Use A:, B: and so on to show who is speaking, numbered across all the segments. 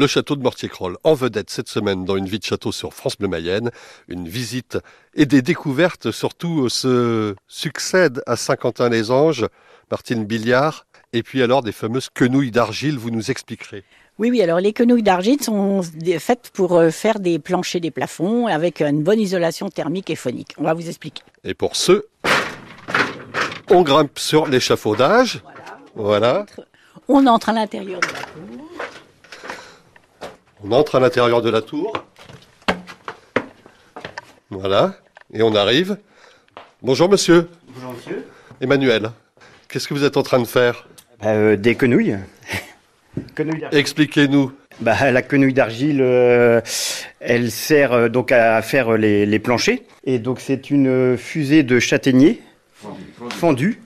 A: Le château de Mortier-Croll, en vedette cette semaine dans une vie de château sur France Bleu Mayenne. Une visite et des découvertes surtout se succèdent à Saint-Quentin-les-Anges. Martine Billiard. Et puis alors des fameuses quenouilles d'argile, vous nous expliquerez.
B: Oui, oui, alors les quenouilles d'argile sont faites pour euh, faire des planchers, des plafonds avec une bonne isolation thermique et phonique. On va vous expliquer.
A: Et pour ce, on grimpe sur l'échafaudage. Voilà.
B: On entre à l'intérieur de la tour.
A: On entre à l'intérieur de la tour. Voilà. Et on arrive. Bonjour monsieur.
C: Bonjour monsieur.
A: Emmanuel, qu'est-ce que vous êtes en train de faire?
C: Bah, euh, des quenouilles.
A: Quenouilles Expliquez-nous.
C: Bah, la quenouille d'argile, euh, elle sert euh, donc à faire les, les planchers. Et donc c'est une fusée de châtaignier fendu,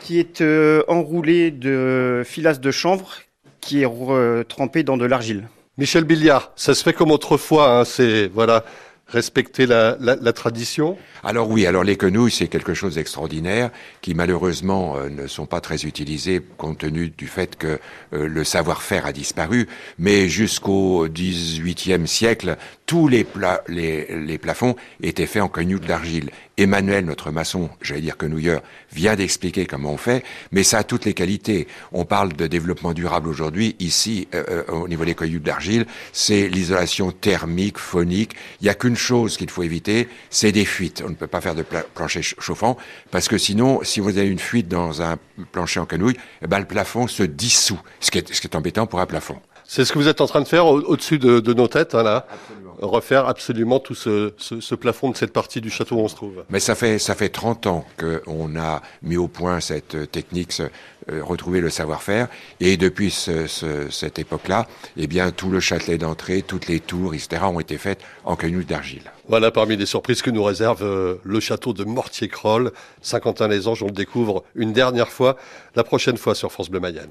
C: qui est euh, enroulée de filasse de chanvre qui est euh, trempée dans de l'argile.
A: Michel Billiard, ça se fait comme autrefois, hein, c'est voilà, respecter la, la, la, tradition
D: Alors oui, alors les quenouilles, c'est quelque chose d'extraordinaire qui malheureusement euh, ne sont pas très utilisés compte tenu du fait que euh, le savoir-faire a disparu. Mais jusqu'au XVIIIe siècle, tous les, pla les, les, plafonds étaient faits en quenouilles d'argile. Emmanuel, notre maçon, j'allais dire quenouilleur, vient d'expliquer comment on fait, mais ça a toutes les qualités. On parle de développement durable aujourd'hui. Ici, euh, euh, au niveau des quenouilles d'argile, c'est l'isolation thermique, phonique. Il n'y a qu'une chose qu'il faut éviter, c'est des fuites. On ne peut pas faire de plancher chauffant, parce que sinon, si vous avez une fuite dans un plancher en quenouille, eh ben, le plafond se dissout, ce qui est, ce qui est embêtant pour un plafond.
A: C'est ce que vous êtes en train de faire au-dessus de, de, nos têtes, hein, là. Absolument. Refaire absolument tout ce, ce, ce, plafond de cette partie du château où on se trouve.
D: Mais ça fait ça fait 30 ans qu'on a mis au point cette technique, ce, euh, retrouver le savoir-faire, et depuis ce, cette époque-là, eh bien tout le châtelet d'entrée, toutes les tours, etc. ont été faites en quenouille d'argile.
A: Voilà parmi les surprises que nous réserve euh, le château de Mortier-Croll. Saint-Quentin-les-Anges, on le découvre une dernière fois, la prochaine fois sur France Bleu Mayenne.